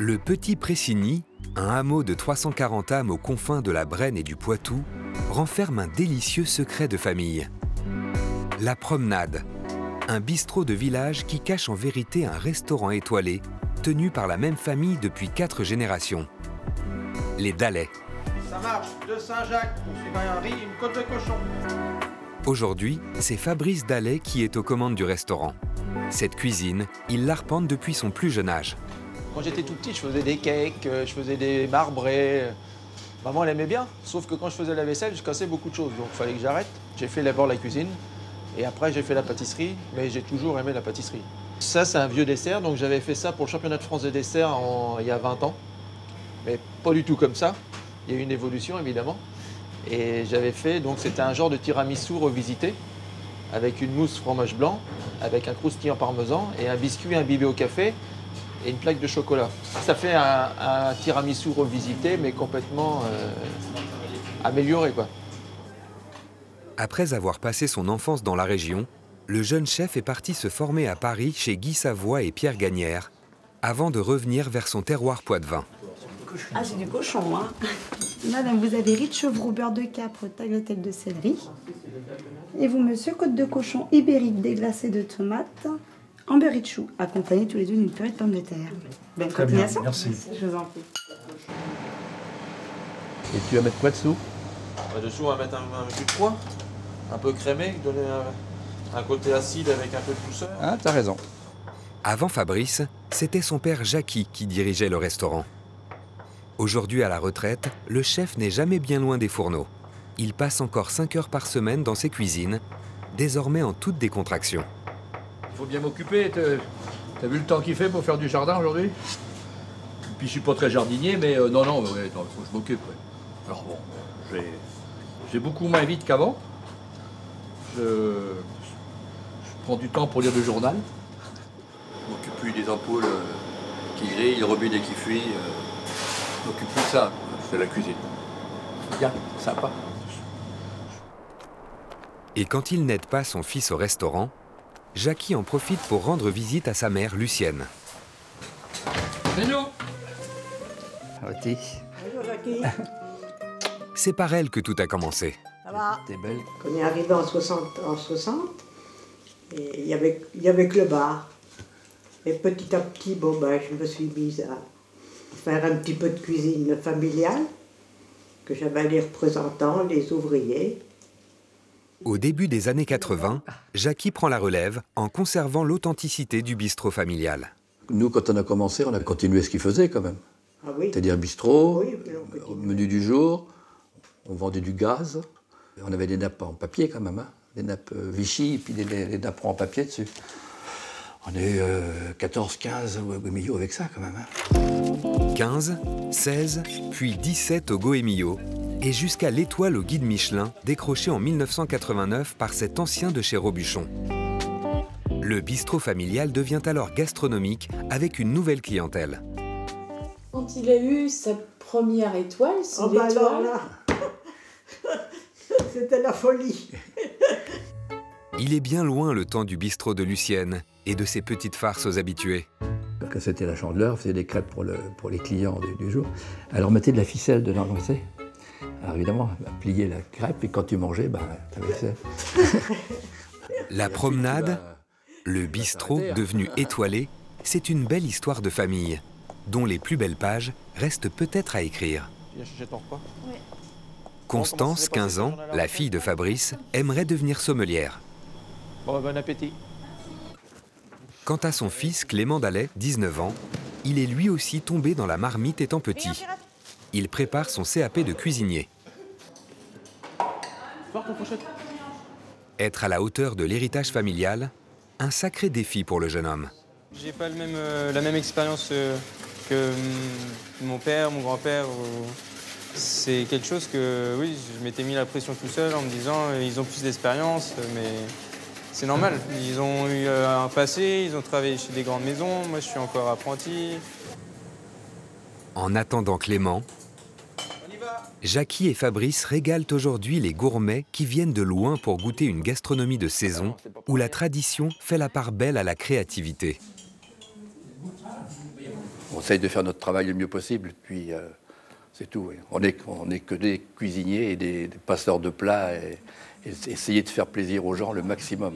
Le Petit Pressigny, un hameau de 340 âmes aux confins de la Brenne et du Poitou, renferme un délicieux secret de famille. La promenade, un bistrot de village qui cache en vérité un restaurant étoilé tenu par la même famille depuis quatre générations. Les Dalais. Ça marche, de Saint-Jacques, un riz, une côte de cochon. Aujourd'hui, c'est Fabrice Dallet qui est aux commandes du restaurant. Cette cuisine, il l'arpente depuis son plus jeune âge. Quand j'étais tout petit, je faisais des cakes, euh, je faisais des marbrés. Maman, elle aimait bien, sauf que quand je faisais la vaisselle, je cassais beaucoup de choses, donc il fallait que j'arrête. J'ai fait d'abord la cuisine, et après j'ai fait la pâtisserie, mais j'ai toujours aimé la pâtisserie. Ça, c'est un vieux dessert, donc j'avais fait ça pour le championnat de France des desserts il y a 20 ans, mais pas du tout comme ça. Il y a eu une évolution, évidemment. Et j'avais fait, donc c'était un genre de tiramisu revisité, avec une mousse fromage blanc, avec un croustillant parmesan et un biscuit imbibé au café et une plaque de chocolat. Ça fait un, tiramisu revisité, mais complètement euh, amélioré. Quoi. Après avoir passé son enfance dans la région, le jeune chef est parti se former à Paris chez Guy Savoie et Pierre Gagnère, avant de revenir vers son terroir poitevin. Ah, c'est du cochon, hein Madame, vous avez riz de chevreau, beurre de capre, tagliatelle de céleri. Et vous, monsieur, côte de cochon ibérique déglacée de tomates, de chou, accompagné tous les deux d'une purée de pommes de terre. Bonne continuation. merci. Je vous en prie. Et tu vas mettre quoi dessous? Bah, Dessous, on va mettre un, jus de pois, un peu crémé, donner un, un, côté acide avec un peu de douceur. Ah, t'as raison. Avant Fabrice, c'était son père Jackie qui dirigeait le restaurant. Aujourd'hui à la retraite, le chef n'est jamais bien loin des fourneaux. Il passe encore 5 heures par semaine dans ses cuisines, désormais en toute décontraction. Faut bien m'occuper. T'as vu le temps qu'il fait pour faire du jardin aujourd'hui? Puis je suis pas très jardinier, mais euh, non, non, faut que je m'occupe. Alors bon, j'ai beaucoup moins vite qu'avant. Je, prends du temps pour lire le journal. Je m'occupe plus des ampoules euh, qui grillent, le robinet qui fuit. Euh, je m'occupe plus de ça. C'est la cuisine. Bien, sympa. Et quand il n'aide pas son fils au restaurant, Jackie en profite pour rendre visite à sa mère Lucienne. C'est nous Bonjour Jackie. C'est par elle que tout a commencé. Ça va T'es belle. Quand on est arrivé en 60, en 60 il y avait, il y avait que le bar. Et petit à petit, bon, ben, je me suis mise à faire un petit peu de cuisine familiale, que j'avais les représentants, les ouvriers. Au début des années 80, Jackie prend la relève en conservant l'authenticité du bistrot familial. Nous, quand on a commencé, on a continué ce qu'il faisait quand même. Ah oui C'est-à-dire bistrot, Oui, au menu du jour, on vendait du gaz. On avait des nappes en papier quand même, hein. des nappes euh, Vichy et puis des, des, des nappes en papier dessus. On euh, 14, 15 au Goemillo avec ça quand même. hein. 15, 16, puis 17 au Goemio, et jusqu'à l'étoile au guide Michelin, décroché en 1989 par cet ancien de chez Robuchon. Le bistrot familial devient alors gastronomique avec une nouvelle clientèle. Quand il a eu sa première étoile, Oh, bah alors c'était la folie. Il est bien loin le temps du bistrot de Lucienne et de ses petites farces aux habitués. Quand c'était la chandeleur, on faisait des crêpes pour, le, pour les clients du, du jour. Elle leur mettait de la ficelle dedans, vous savez. Alors évidemment, elle pliait la crêpe et quand tu mangeais, ben, t'avais ça. La promenade, le bistrot devenu étoilé, c'est une belle histoire de famille, dont les plus belles pages restent peut-être à écrire. J'ai ton repas. Constance, 15 ans, la fille de Fabrice, aimerait devenir sommelière. Bon, bah, bon appétit. Quant à son fils Clément Dallet, 19 ans, il est lui aussi tombé dans la marmite étant petit. Il prépare son CAP de cuisinier. Être à la hauteur de l'héritage familial, un sacré défi pour le jeune homme. J'ai pas le même, euh, la même expérience euh, que mm, mon père, mon grand-père. ou- C'est quelque chose que, oui, je m'étais mis la pression tout seul en me disant euh, ils ont plus d'expérience, mais c'est normal. Ils ont eu euh, un passé, ils ont travaillé chez des grandes maisons. Moi, je suis encore apprenti. En attendant Clément, Jackie et Fabrice régalent aujourd'hui les gourmets qui viennent de loin pour goûter une gastronomie de saison où la tradition fait la part belle à la créativité. on essaye de faire notre travail le mieux possible, puis euh, c'est tout. On n'est on est que des cuisiniers et des, passeurs de plats, et, essayer de faire plaisir aux gens le maximum.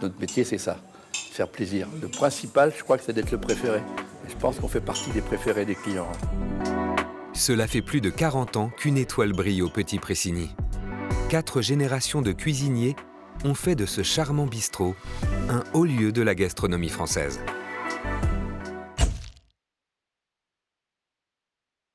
Notre métier, c'est ça, faire plaisir. Le principal, je crois que c'est d'être le préféré. je pense qu'on fait partie des préférés des clients. Cela fait plus de 40 ans qu'une étoile brille au Petit Pressigny. Quatre générations de cuisiniers ont fait de ce charmant bistrot un haut lieu de la gastronomie française.